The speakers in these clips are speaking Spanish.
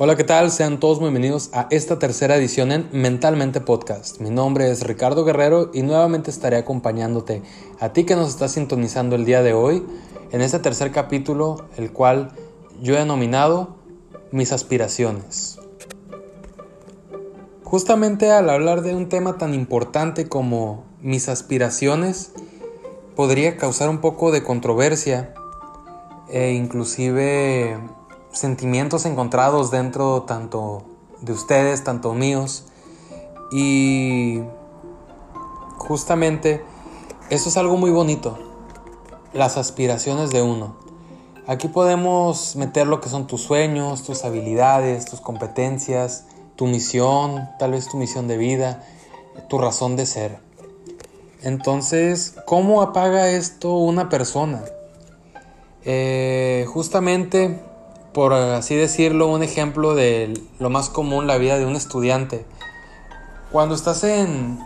Hola, ¿qué tal? Sean todos bienvenidos a esta tercera edición en Mentalmente Podcast. Mi nombre es Ricardo Guerrero y nuevamente estaré acompañándote a ti que nos estás sintonizando el día de hoy en este tercer capítulo, el cual yo he denominado Mis aspiraciones. Justamente al hablar de un tema tan importante como mis aspiraciones, podría causar un poco de controversia e inclusive sentimientos encontrados dentro tanto de ustedes, tanto míos. Y justamente eso es algo muy bonito, las aspiraciones de uno. Aquí podemos meter lo que son tus sueños, tus habilidades, tus competencias, tu misión, tal vez tu misión de vida, tu razón de ser. Entonces, ¿cómo apaga esto una persona? Eh, justamente por así decirlo, un ejemplo de lo más común, la vida de un estudiante. Cuando estás en,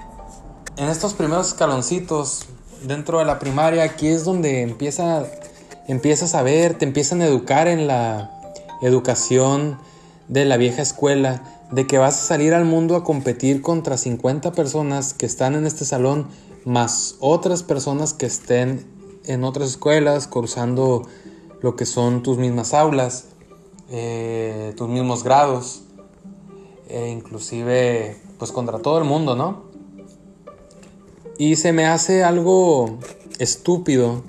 en estos primeros escaloncitos dentro de la primaria, aquí es donde empieza, empiezas a ver, te empiezan a educar en la educación de la vieja escuela, de que vas a salir al mundo a competir contra 50 personas que están en este salón, más otras personas que estén en otras escuelas, cursando lo que son tus mismas aulas. Eh, tus mismos grados, e inclusive pues contra todo el mundo, ¿no? Y se me hace algo estúpido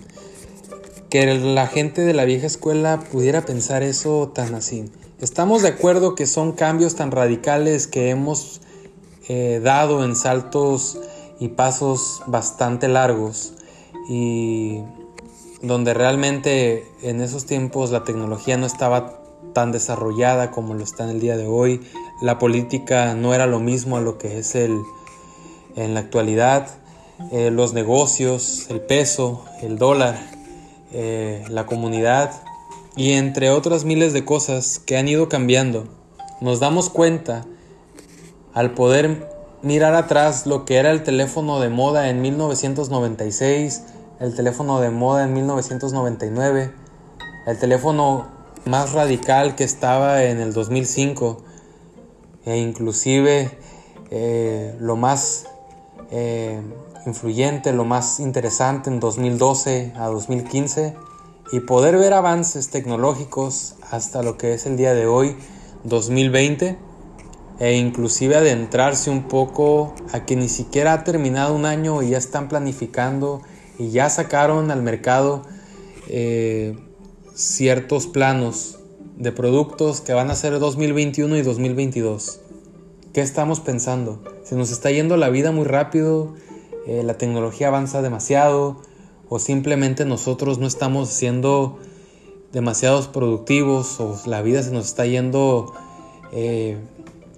que la gente de la vieja escuela pudiera pensar eso tan así. Estamos de acuerdo que son cambios tan radicales que hemos eh, dado en saltos y pasos bastante largos y donde realmente en esos tiempos la tecnología no estaba tan desarrollada como lo está en el día de hoy. La política no era lo mismo a lo que es el, en la actualidad. Eh, los negocios, el peso, el dólar, eh, la comunidad y entre otras miles de cosas que han ido cambiando. Nos damos cuenta al poder mirar atrás lo que era el teléfono de moda en 1996, el teléfono de moda en 1999, el teléfono más radical que estaba en el 2005 e inclusive eh, lo más eh, influyente, lo más interesante en 2012 a 2015 y poder ver avances tecnológicos hasta lo que es el día de hoy 2020 e inclusive adentrarse un poco a que ni siquiera ha terminado un año y ya están planificando y ya sacaron al mercado eh, ciertos planos de productos que van a ser 2021 y 2022. ¿Qué estamos pensando? Se nos está yendo la vida muy rápido, eh, la tecnología avanza demasiado o simplemente nosotros no estamos siendo demasiados productivos o la vida se nos está yendo eh,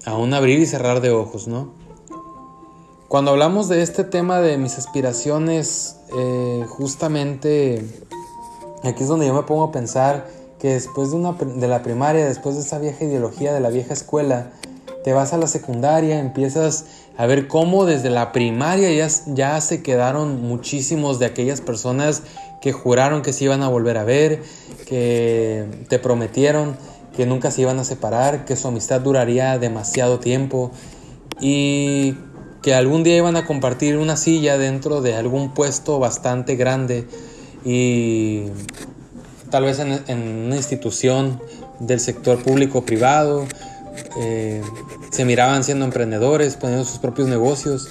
a un abrir y cerrar de ojos, ¿no? Cuando hablamos de este tema de mis aspiraciones, eh, justamente Aquí es donde yo me pongo a pensar que después de, una, de la primaria, después de esa vieja ideología de la vieja escuela, te vas a la secundaria, empiezas a ver cómo desde la primaria ya, ya se quedaron muchísimos de aquellas personas que juraron que se iban a volver a ver, que te prometieron que nunca se iban a separar, que su amistad duraría demasiado tiempo y que algún día iban a compartir una silla dentro de algún puesto bastante grande y tal vez en, una institución del sector público o privado, eh, se miraban siendo emprendedores, poniendo sus propios negocios.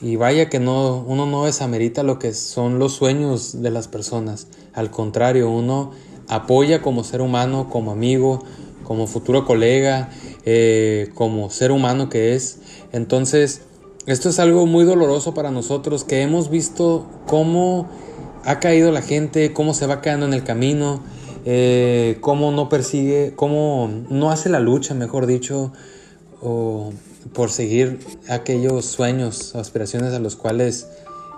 Y vaya que no, uno no desamerita lo que son los sueños de las personas. Al contrario, uno apoya como ser humano, como amigo, como futuro colega, eh, como ser humano que es. Entonces, esto es algo muy doloroso para nosotros que hemos visto cómo ha caído la gente, cómo se va quedando en el camino, eh, cómo no persigue, cómo no hace la lucha, mejor dicho, o por seguir aquellos sueños o aspiraciones a los cuales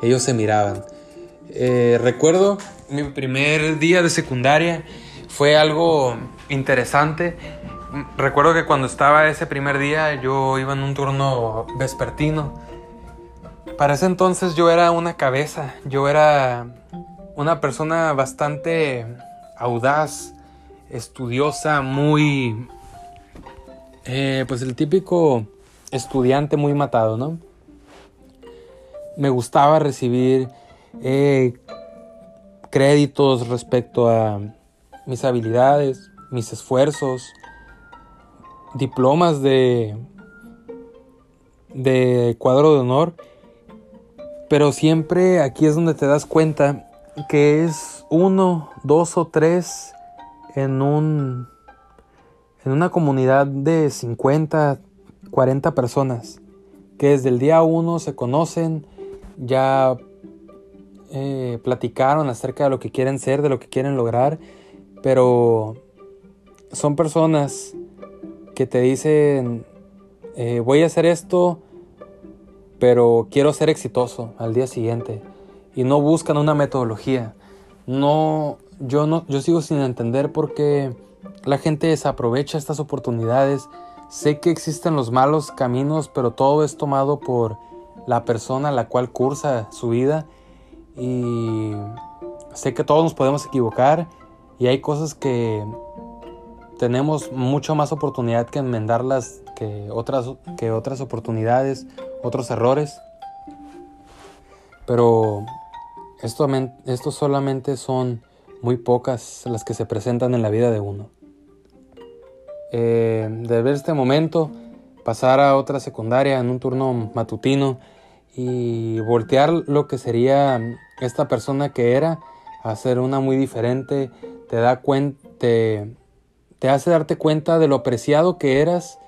ellos se miraban. Eh, recuerdo mi primer día de secundaria, fue algo interesante. Recuerdo que cuando estaba ese primer día yo iba en un turno vespertino para ese entonces yo era una cabeza, yo era una persona bastante audaz, estudiosa, muy Eh, pues el típico estudiante muy matado, ¿no? Me gustaba recibir eh, créditos respecto a mis habilidades, mis esfuerzos, diplomas de, de cuadro de honor, pero siempre aquí es donde te das cuenta que es uno, dos o tres en un en una comunidad de 50, 40 personas que desde el día uno se conocen, ya eh, platicaron acerca de lo que quieren ser, de lo que quieren lograr, pero son personas que te dicen, eh, voy a hacer esto, pero quiero ser exitoso al día siguiente. Y no buscan una metodología. No, yo no, yo sigo sin entender por qué la gente desaprovecha estas oportunidades. Sé que existen los malos caminos, pero todo es tomado por la persona a la cual cursa su vida. Y sé que todos nos podemos equivocar y hay cosas que tenemos mucho más oportunidad que enmendarlas que otras, que otras oportunidades, otros errores. Pero esto, esto solamente son muy pocas las que se presentan en la vida de uno. Eh, de ver este momento, pasar a otra secundaria en un turno matutino y voltear lo que sería esta persona que era a ser una muy diferente, te da cuenta, te hace darte cuenta de lo apreciado que eras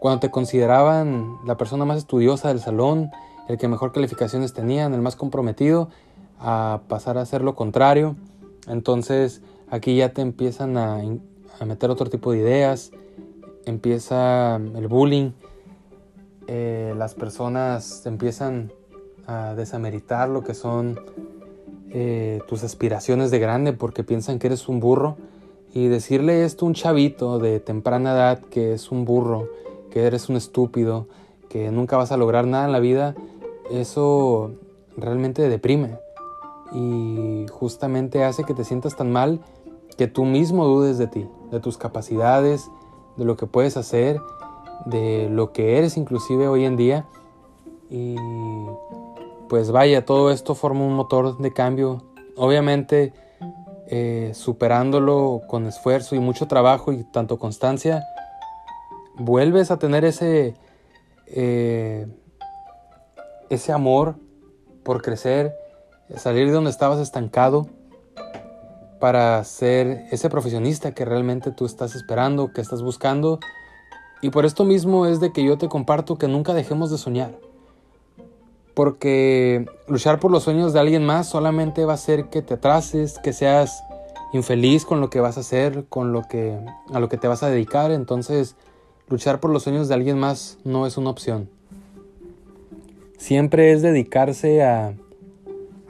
cuando te consideraban la persona más estudiosa del salón, el que mejor calificaciones tenían, el más comprometido, a pasar a hacer lo contrario. Entonces aquí ya te empiezan a, meter otro tipo de ideas, empieza el bullying, eh, las personas empiezan a desameritar lo que son eh, tus aspiraciones de grande porque piensan que eres un burro y decirle esto a un chavito de temprana edad que es un burro, que eres un estúpido, que nunca vas a lograr nada en la vida, eso realmente deprime y justamente hace que te sientas tan mal que tú mismo dudes de ti, de tus capacidades, de lo que puedes hacer, de lo que eres inclusive hoy en día. Y pues vaya, todo esto forma un motor de cambio. Obviamente eh, superándolo con esfuerzo y mucho trabajo y tanto constancia, vuelves a tener ese, eh, ese amor por crecer, salir de donde estabas estancado para ser ese profesionista que realmente tú estás esperando, que estás buscando. Y por esto mismo es de que yo te comparto que nunca dejemos de soñar. Porque luchar por los sueños de alguien más solamente va a hacer que te atrases, que seas infeliz con lo que vas a hacer, con lo que a lo que te vas a dedicar, entonces luchar por los sueños de alguien más no es una opción. Siempre es dedicarse a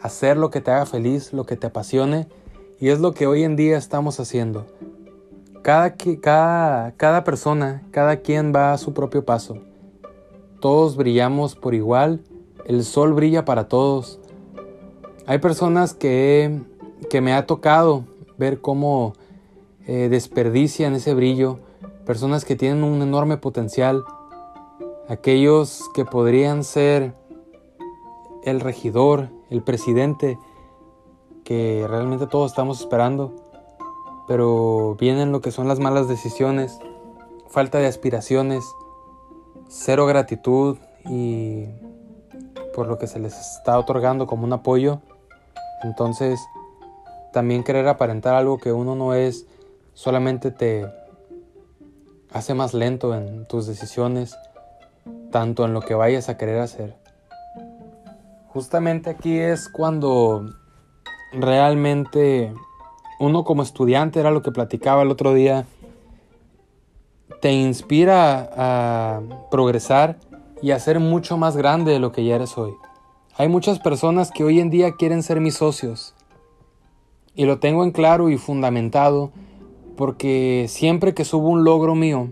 hacer lo que te haga feliz, lo que te apasione, y es lo que hoy en día estamos haciendo. Cada, cada, cada persona, cada quien va a su propio paso. Todos brillamos por igual el sol brilla para todos. Hay personas que, que me ha tocado ver cómo eh, desperdician ese brillo, personas que tienen un enorme potencial, aquellos que podrían ser el regidor, el presidente, que realmente todos estamos esperando, pero vienen lo que son las malas decisiones, falta de aspiraciones, cero gratitud y por lo que se les está otorgando como un apoyo. Entonces, también querer aparentar algo que uno no es solamente te hace más lento en tus decisiones, tanto en lo que vayas a querer hacer. Justamente aquí es cuando realmente uno como estudiante, era lo que platicaba el otro día, te inspira a progresar y a ser mucho más grande de lo que ya eres hoy. Hay muchas personas que hoy en día quieren ser mis socios. Y lo tengo en claro y fundamentado porque siempre que subo un logro mío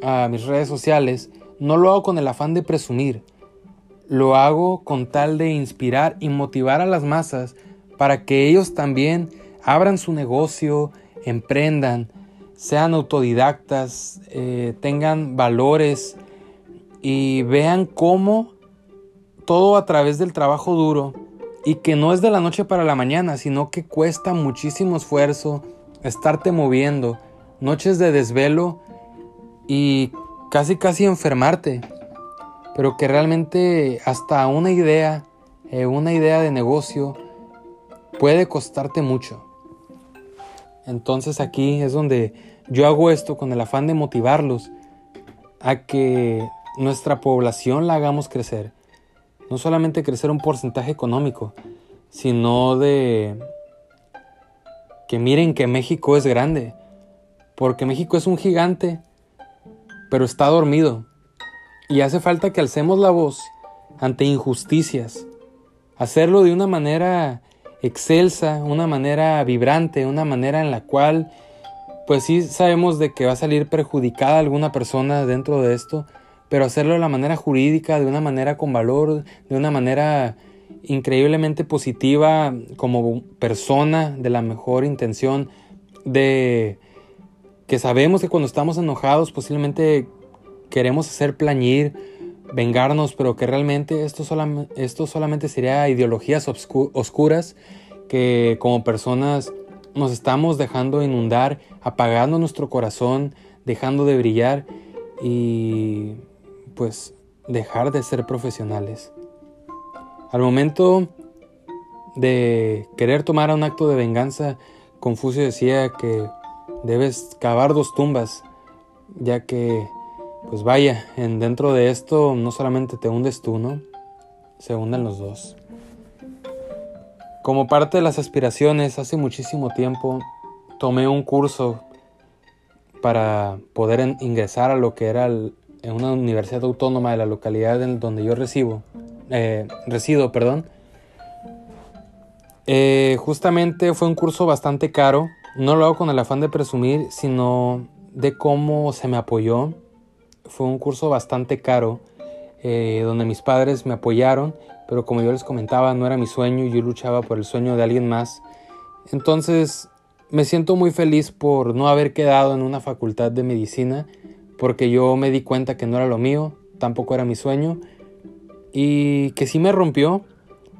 a mis redes sociales, no lo hago con el afán de presumir. Lo hago con tal de inspirar y motivar a las masas para que ellos también abran su negocio, emprendan, sean autodidactas, eh, tengan valores y vean cómo todo a través del trabajo duro y que no es de la noche para la mañana, sino que cuesta muchísimo esfuerzo estarte moviendo, noches de desvelo y casi casi enfermarte, pero que realmente hasta una idea, eh, una idea de negocio puede costarte mucho. Entonces aquí es donde yo hago esto con el afán de motivarlos a que nuestra población la hagamos crecer. No solamente crecer un porcentaje económico, sino de que miren que México es grande. Porque México es un gigante, pero está dormido. Y hace falta que alcemos la voz ante injusticias. Hacerlo de una manera excelsa, una manera vibrante, una manera en la cual pues sí sabemos de que va a salir perjudicada alguna persona dentro de esto, pero hacerlo de la manera jurídica, de una manera con valor, de una manera increíblemente positiva como persona, de la mejor intención, de que sabemos que cuando estamos enojados posiblemente queremos hacer plañir, vengarnos, pero que realmente esto, esto solamente sería ideologías oscuras que como personas nos estamos dejando inundar, apagando nuestro corazón, dejando de brillar y pues dejar de ser profesionales. Al momento de querer tomar un acto de venganza, Confucio decía que debes cavar dos tumbas, ya que pues vaya, en dentro de esto no solamente te hundes tú, ¿no? Se hunden los dos. Como parte de las aspiraciones, hace muchísimo tiempo tomé un curso para poder ingresar a lo que era en una universidad autónoma de la localidad en donde yo recibo, eh, resido. Perdón. Eh, justamente fue un curso bastante caro. No lo hago con el afán de presumir, sino de cómo se me apoyó fue un curso bastante caro, eh, donde mis padres me apoyaron, pero como yo les comentaba, no era mi sueño, yo luchaba por el sueño de alguien más. Entonces me siento muy feliz por no haber quedado en una facultad de medicina, porque yo me di cuenta que no era lo mío, tampoco era mi sueño, y que sí me rompió,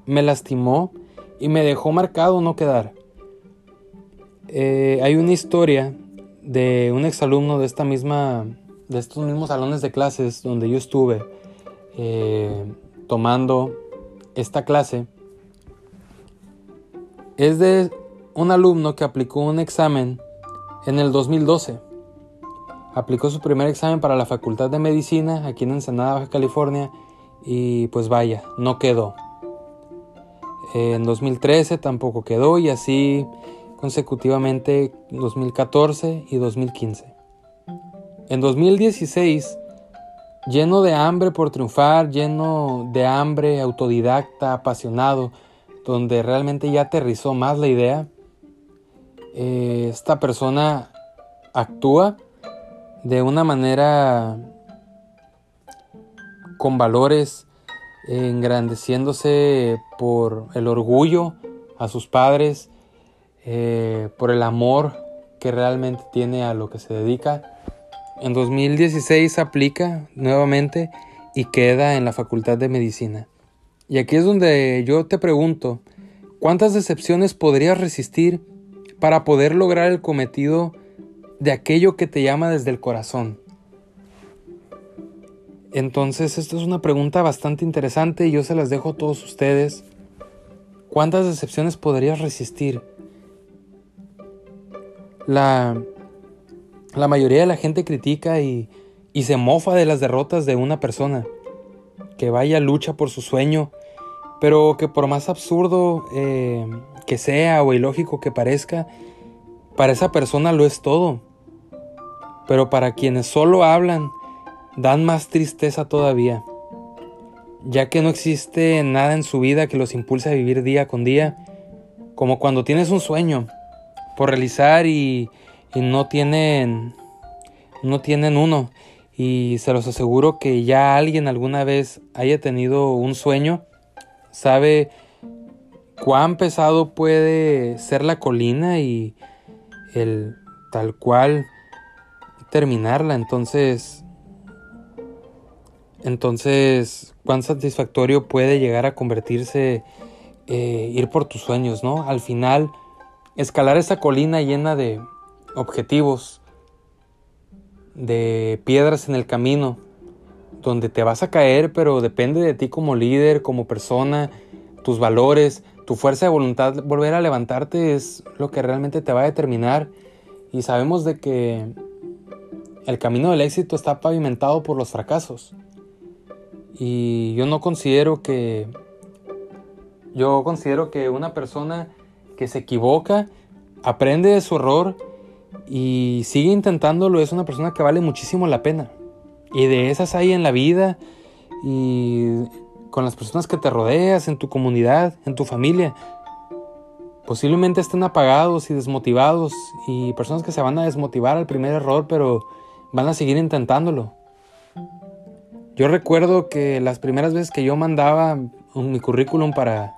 me lastimó y me dejó marcado no quedar. Eh, hay una historia de un exalumno de esta misma de estos mismos salones de clases donde yo estuve eh, tomando esta clase es de un alumno que aplicó un examen en el 2012. Aplicó su primer examen para la Facultad de Medicina aquí en Ensenada, Baja California, y pues vaya, no quedó. En 2013 tampoco quedó y así consecutivamente 2014 y 2015. En 2016, lleno de hambre por triunfar, lleno de hambre, autodidacta, apasionado, donde realmente ya aterrizó más la idea, eh, esta persona actúa de una manera con valores, engrandeciéndose por el orgullo a sus padres, eh, por el amor que realmente tiene a lo que se dedica en 2016 aplica nuevamente y queda en la Facultad de Medicina. Y aquí es donde yo te pregunto, ¿cuántas decepciones podrías resistir para poder lograr el cometido de aquello que te llama desde el corazón? Entonces, esto es una pregunta bastante interesante y yo se las dejo a todos ustedes. ¿Cuántas decepciones podrías resistir? La mayoría de la gente critica y, se mofa de las derrotas de una persona que vaya lucha por su sueño, pero que por más absurdo eh, que sea o ilógico que parezca, para esa persona lo es todo. Pero para quienes solo hablan, dan más tristeza todavía, ya que no existe nada en su vida que los impulse a vivir día con día, como cuando tienes un sueño por realizar y, y no tienen no tienen uno y se los aseguro que ya alguien alguna vez haya tenido un sueño sabe cuán pesado puede ser la colina y el tal cual terminarla. Entonces, entonces, cuán satisfactorio puede llegar a convertirse eh, ir por tus sueños, ¿no? Al final, escalar esa colina llena de objetivos, de piedras en el camino, donde te vas a caer, pero depende de ti como líder, como persona, tus valores, tu fuerza de voluntad, volver a levantarte es lo que realmente te va a determinar. Y sabemos de que el camino del éxito está pavimentado por los fracasos. Y yo no considero que yo considero que una persona que se equivoca, aprende de su error y sigue intentándolo es una persona que vale muchísimo la pena. Y de esas hay en la vida y con las personas que te rodeas, en tu comunidad, en tu familia. Posiblemente estén apagados y desmotivados y personas que se van a desmotivar al primer error, pero van a seguir intentándolo. Yo recuerdo que las primeras veces que yo mandaba mi currículum para,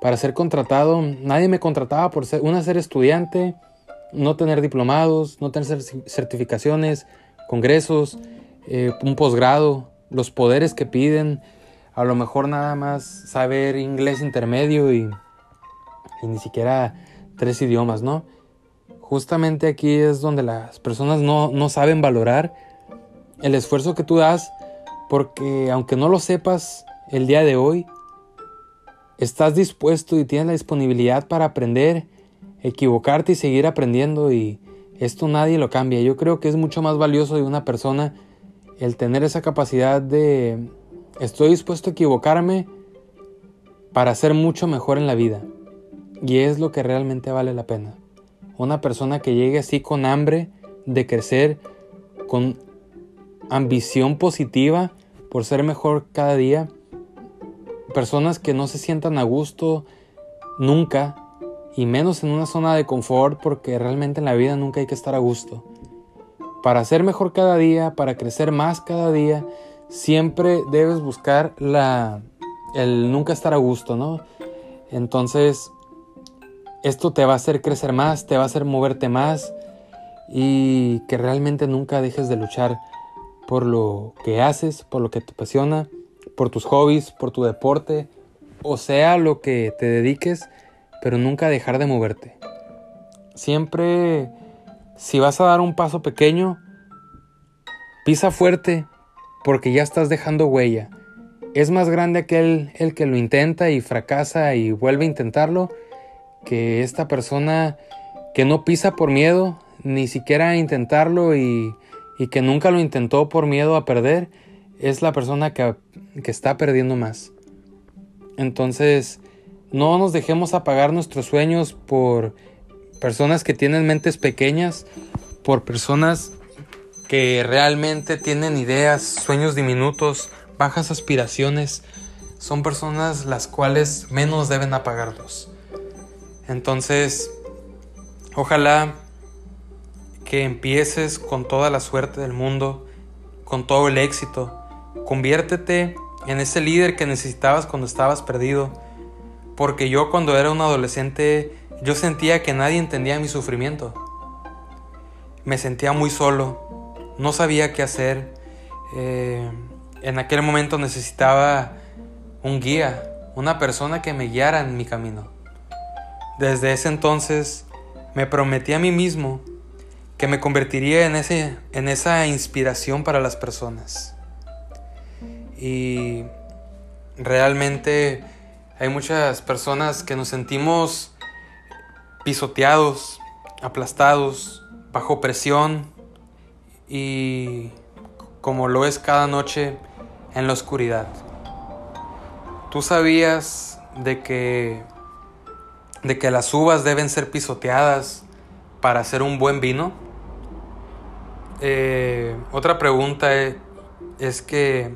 para ser contratado, nadie me contrataba por ser, una, ser estudiante, no tener diplomados, no tener certificaciones, congresos, eh, un posgrado, los poderes que piden, a lo mejor nada más saber inglés intermedio y, y ni siquiera tres idiomas, ¿no? Justamente aquí es donde las personas no, no saben valorar el esfuerzo que tú das porque aunque no lo sepas el día de hoy, estás dispuesto y tienes la disponibilidad para aprender, equivocarte y seguir aprendiendo y esto nadie lo cambia. Yo creo que es mucho más valioso de una persona el tener esa capacidad de estoy dispuesto a equivocarme para ser mucho mejor en la vida. Y es lo que realmente vale la pena. Una persona que llegue así con hambre de crecer, con ambición positiva por ser mejor cada día. Personas que no se sientan a gusto nunca y menos en una zona de confort porque realmente en la vida nunca hay que estar a gusto. Para ser mejor cada día, para crecer más cada día, siempre debes buscar la el nunca estar a gusto, ¿no? Entonces, esto te va a hacer crecer más, te va a hacer moverte más y que realmente nunca dejes de luchar por lo que haces, por lo que te apasiona, por tus hobbies, por tu deporte, o sea lo que te dediques, pero nunca dejar de moverte. Siempre, si vas a dar un paso pequeño, pisa fuerte, porque ya estás dejando huella. Es más grande aquel el que lo intenta y fracasa y vuelve a intentarlo que esta persona que no pisa por miedo, ni siquiera intentarlo y y que nunca lo intentó por miedo a perder, es la persona que, está perdiendo más. Entonces, no nos dejemos apagar nuestros sueños por personas que tienen mentes pequeñas, por personas que realmente tienen ideas, sueños diminutos, bajas aspiraciones. Son personas las cuales menos deben apagarlos. Entonces, ojalá empieces con toda la suerte del mundo, con todo el éxito. Conviértete en ese líder que necesitabas cuando estabas perdido. Porque yo cuando era un adolescente, yo sentía que nadie entendía mi sufrimiento. Me sentía muy solo, no sabía qué hacer. Eh, en aquel momento necesitaba un guía, una persona que me guiara en mi camino. Desde ese entonces me prometí a mí mismo que me convertiría en, ese, en esa inspiración para las personas. Y realmente hay muchas personas que nos sentimos pisoteados, aplastados, bajo presión y como lo es cada noche en la oscuridad. ¿Tú sabías de que de que las uvas deben ser pisoteadas para hacer un buen vino? Eh, otra pregunta es, que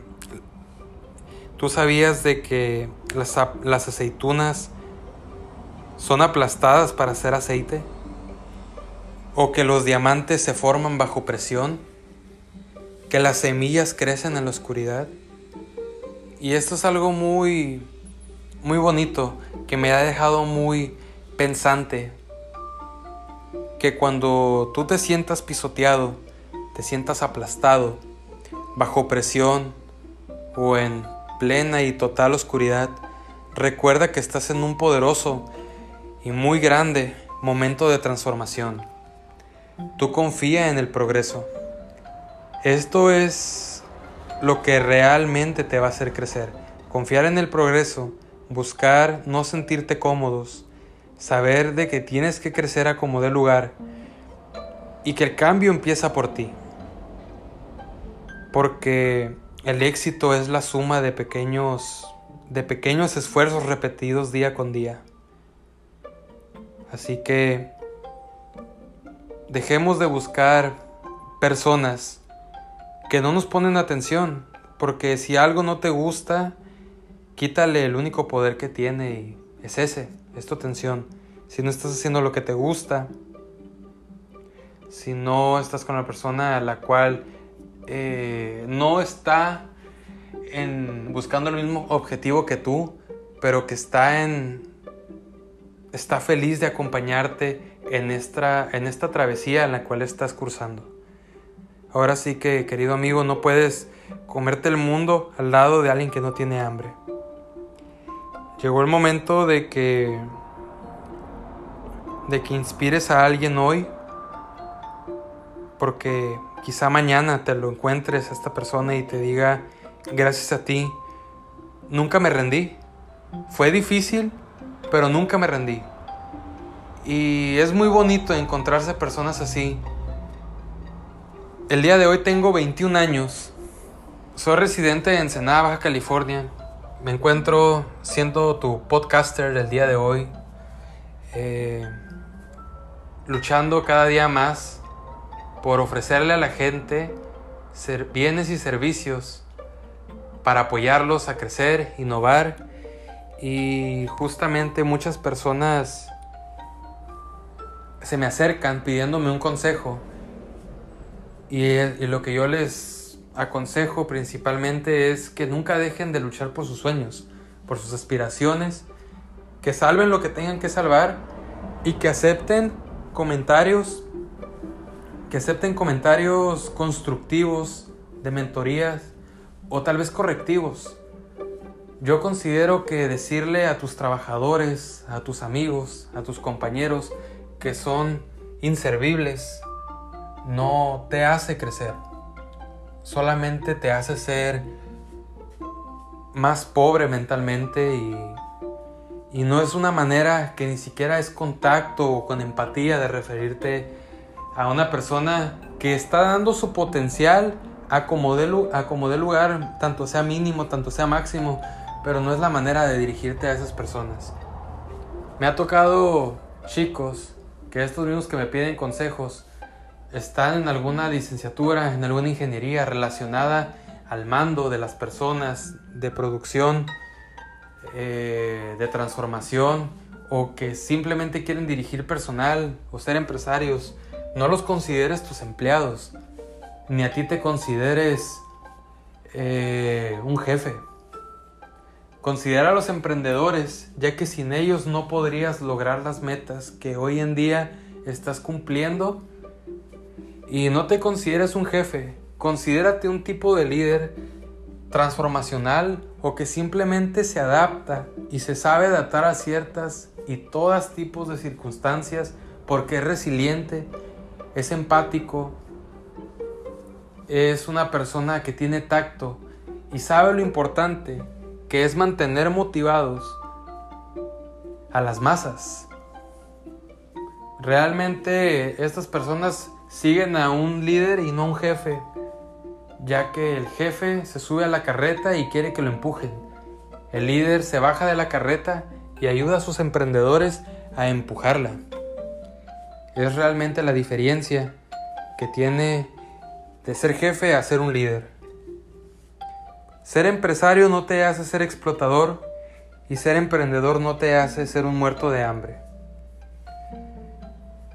tú sabías de que las, las aceitunas son aplastadas para hacer aceite o que los diamantes se forman bajo presión, que las semillas crecen en la oscuridad. Y esto es algo muy muy bonito que me ha dejado muy pensante que cuando tú te sientas pisoteado te sientas aplastado, bajo presión o en plena y total oscuridad, recuerda que estás en un poderoso y muy grande momento de transformación. Tú confía en el progreso. Esto es lo que realmente te va a hacer crecer. Confiar en el progreso, buscar no sentirte cómodos, saber de que tienes que crecer a como de lugar y que el cambio empieza por ti. Porque el éxito es la suma de pequeños de pequeños esfuerzos repetidos día con día. Así que dejemos de buscar personas que no nos ponen atención, porque si algo no te gusta, quítale el único poder que tiene y es ese, es tu atención. Si no estás haciendo lo que te gusta, si no estás con la persona a la cual eh, no está en buscando el mismo objetivo que tú, pero que está en está feliz de acompañarte en esta, en esta travesía en la cual estás cursando. Ahora sí que, querido amigo, no puedes comerte el mundo al lado de alguien que no tiene hambre. Llegó el momento de que de que inspires a alguien hoy porque quizá mañana te lo encuentres a esta persona y te diga, gracias a ti, nunca me rendí. Fue difícil, pero nunca me rendí. Y es muy bonito encontrarse personas así. El día de hoy tengo 21 años. Soy residente en Ensenada, Baja California. Me encuentro siendo tu podcaster el día de hoy. Eh, luchando cada día más por ofrecerle a la gente bienes y servicios para apoyarlos a crecer, innovar. Y justamente muchas personas se me acercan pidiéndome un consejo. Y, y lo que yo les aconsejo principalmente es que nunca dejen de luchar por sus sueños, por sus aspiraciones, que salven lo que tengan que salvar y que acepten comentarios que acepten comentarios constructivos, de mentorías o tal vez correctivos. Yo considero que decirle a tus trabajadores, a tus amigos, a tus compañeros que son inservibles no te hace crecer. Solamente te hace ser más pobre mentalmente y, y no es una manera que ni siquiera es contacto o con empatía de referirte a una persona que está dando su potencial a como de, lugar, tanto sea mínimo, tanto sea máximo, pero no es la manera de dirigirte a esas personas. Me ha tocado chicos que estos mismos que me piden consejos están en alguna licenciatura, en alguna ingeniería relacionada al mando de las personas, de producción, eh, de transformación, o que simplemente quieren dirigir personal o ser empresarios no los consideres tus empleados, ni a ti te consideres eh, un jefe. Considera a los emprendedores, ya que sin ellos no podrías lograr las metas que hoy en día estás cumpliendo. Y no te consideres un jefe, considérate un tipo de líder transformacional o que simplemente se adapta y se sabe adaptar a ciertas y todas tipos de circunstancias porque es resiliente es empático, es una persona que tiene tacto y sabe lo importante que es mantener motivados a las masas. Realmente estas personas siguen a un líder y no a un jefe, ya que el jefe se sube a la carreta y quiere que lo empujen. El líder se baja de la carreta y ayuda a sus emprendedores a empujarla es realmente la diferencia que tiene de ser jefe a ser un líder. Ser empresario no te hace ser explotador y ser emprendedor no te hace ser un muerto de hambre.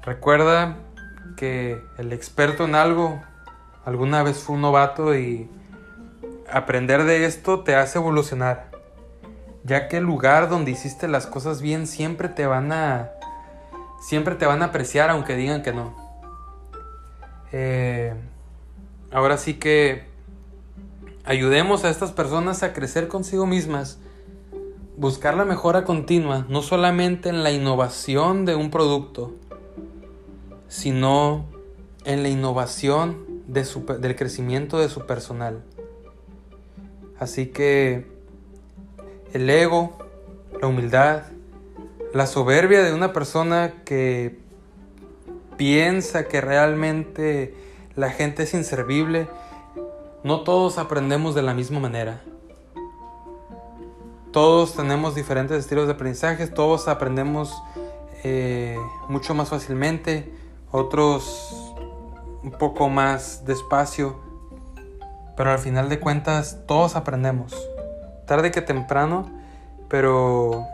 Recuerda que el experto en algo alguna vez fue un novato y aprender de esto te hace evolucionar, ya que el lugar donde hiciste las cosas bien siempre te van a siempre te van a apreciar aunque digan que no. Eh, ahora sí que ayudemos a estas personas a crecer consigo mismas, buscar la mejora continua, no solamente en la innovación de un producto, sino en la innovación del crecimiento de su personal. Así que el ego, la humildad, la soberbia de una persona que piensa que realmente la gente es inservible, no todos aprendemos de la misma manera. Todos tenemos diferentes estilos de aprendizaje, todos aprendemos eh, mucho más fácilmente, otros un poco más despacio, pero al final de cuentas todos aprendemos, tarde que temprano, pero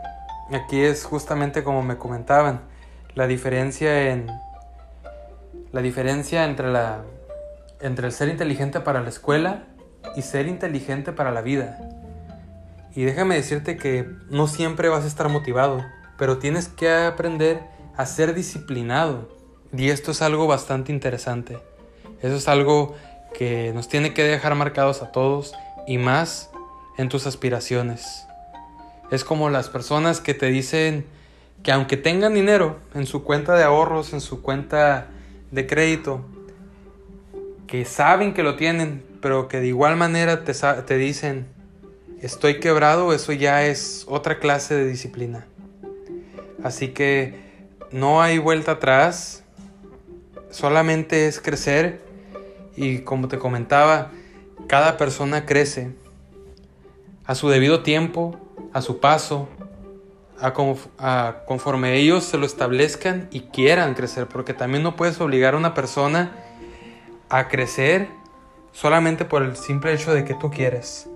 aquí es justamente como me comentaban, la diferencia en la diferencia entre la entre el ser inteligente para la escuela y ser inteligente para la vida. Y déjame decirte que no siempre vas a estar motivado, pero tienes que aprender a ser disciplinado y esto es algo bastante interesante. Eso es algo que nos tiene que dejar marcados a todos y más en tus aspiraciones. Es como las personas que te dicen que aunque tengan dinero en su cuenta de ahorros, en su cuenta de crédito, que saben que lo tienen, pero que de igual manera te, te dicen, estoy quebrado, eso ya es otra clase de disciplina. Así que no hay vuelta atrás, solamente es crecer y como te comentaba, cada persona crece a su debido tiempo, a su paso, a, conforme ellos se lo establezcan y quieran crecer, porque también no puedes obligar a una persona a crecer solamente por el simple hecho de que tú quieres.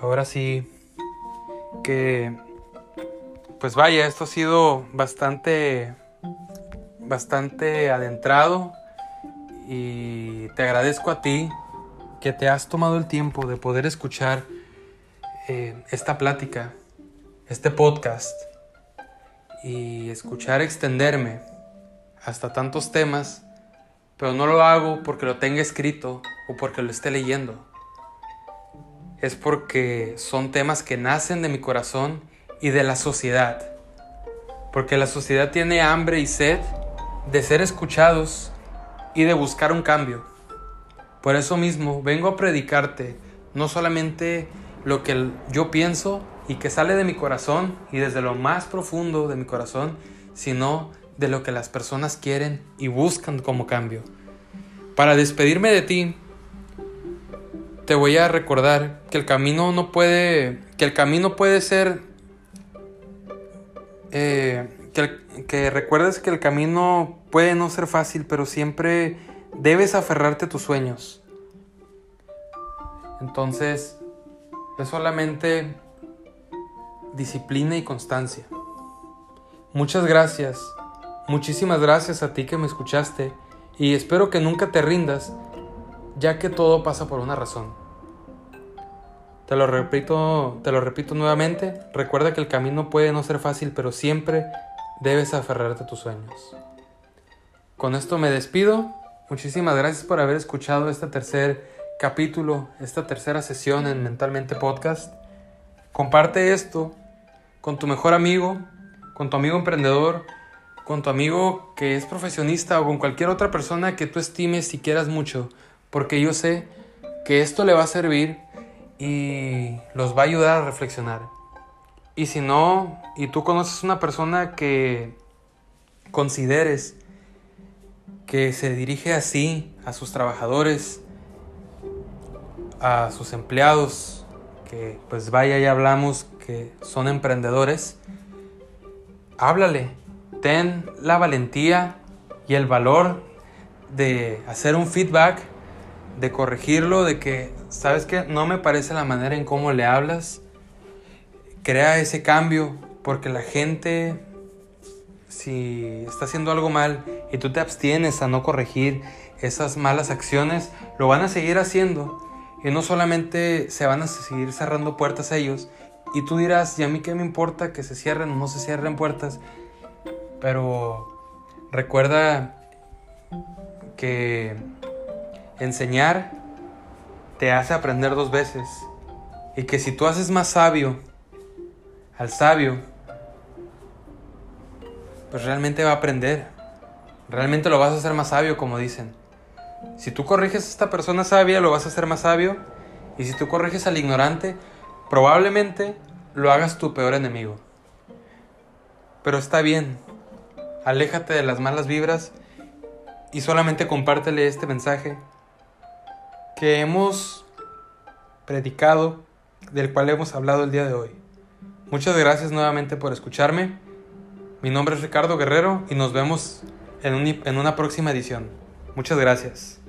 Ahora sí que pues vaya, esto ha sido bastante bastante adentrado y te agradezco a ti que te has tomado el tiempo de poder escuchar eh, esta plática, este podcast y escuchar extenderme hasta tantos temas, pero no lo hago porque lo tenga escrito o porque lo esté leyendo. Es porque son temas que nacen de mi corazón y de la sociedad. Porque la sociedad tiene hambre y sed de ser escuchados y de buscar un cambio. Por eso mismo vengo a predicarte no solamente lo que yo pienso y que sale de mi corazón y desde lo más profundo de mi corazón, sino de lo que las personas quieren y buscan como cambio. Para despedirme de ti, te voy a recordar que el camino no puede, que el camino puede ser eh, que, recuerdes que el camino puede no ser fácil, pero siempre debes aferrarte a tus sueños. Entonces, es solamente disciplina y constancia. Muchas gracias, muchísimas gracias a ti que me escuchaste y espero que nunca te rindas, ya que todo pasa por una razón. Te lo repito, te lo repito nuevamente, recuerda que el camino puede no ser fácil, pero siempre debes aferrarte a tus sueños. Con esto me despido. Muchísimas gracias por haber escuchado este tercer capítulo, esta tercera sesión en Mentalmente Podcast. Comparte esto con tu mejor amigo, con tu amigo emprendedor, con tu amigo que es profesionista o con cualquier otra persona que tú estimes y quieras mucho, porque yo sé que esto le va a servir y los va a ayudar a reflexionar. Y si no, y tú conoces una persona que consideres que se dirige así a sus trabajadores, a sus empleados, que pues vaya ya hablamos que son emprendedores, háblale, ten la valentía y el valor de hacer un feedback, de corregirlo, de que, ¿sabes que No me parece la manera en cómo le hablas, crea ese cambio, porque la gente, si está haciendo algo mal y tú te abstienes a no corregir esas malas acciones, lo van a seguir haciendo. Y no solamente se van a seguir cerrando puertas a ellos, y tú dirás, ¿y a mí qué me importa que se cierren o no se cierren puertas? Pero recuerda que enseñar te hace aprender dos veces. Y que si tú haces más sabio al sabio, pues realmente va a aprender. Realmente lo vas a hacer más sabio, como dicen. Si tú corriges a esta persona sabia, lo vas a hacer más sabio. Y si tú corriges al ignorante, probablemente lo hagas tu peor enemigo. Pero está bien. Aléjate de las malas vibras y solamente compártele este mensaje que hemos predicado, del cual hemos hablado el día de hoy. Muchas gracias nuevamente por escucharme. Mi nombre es Ricardo Guerrero y nos vemos en, en una próxima edición. Muchas gracias.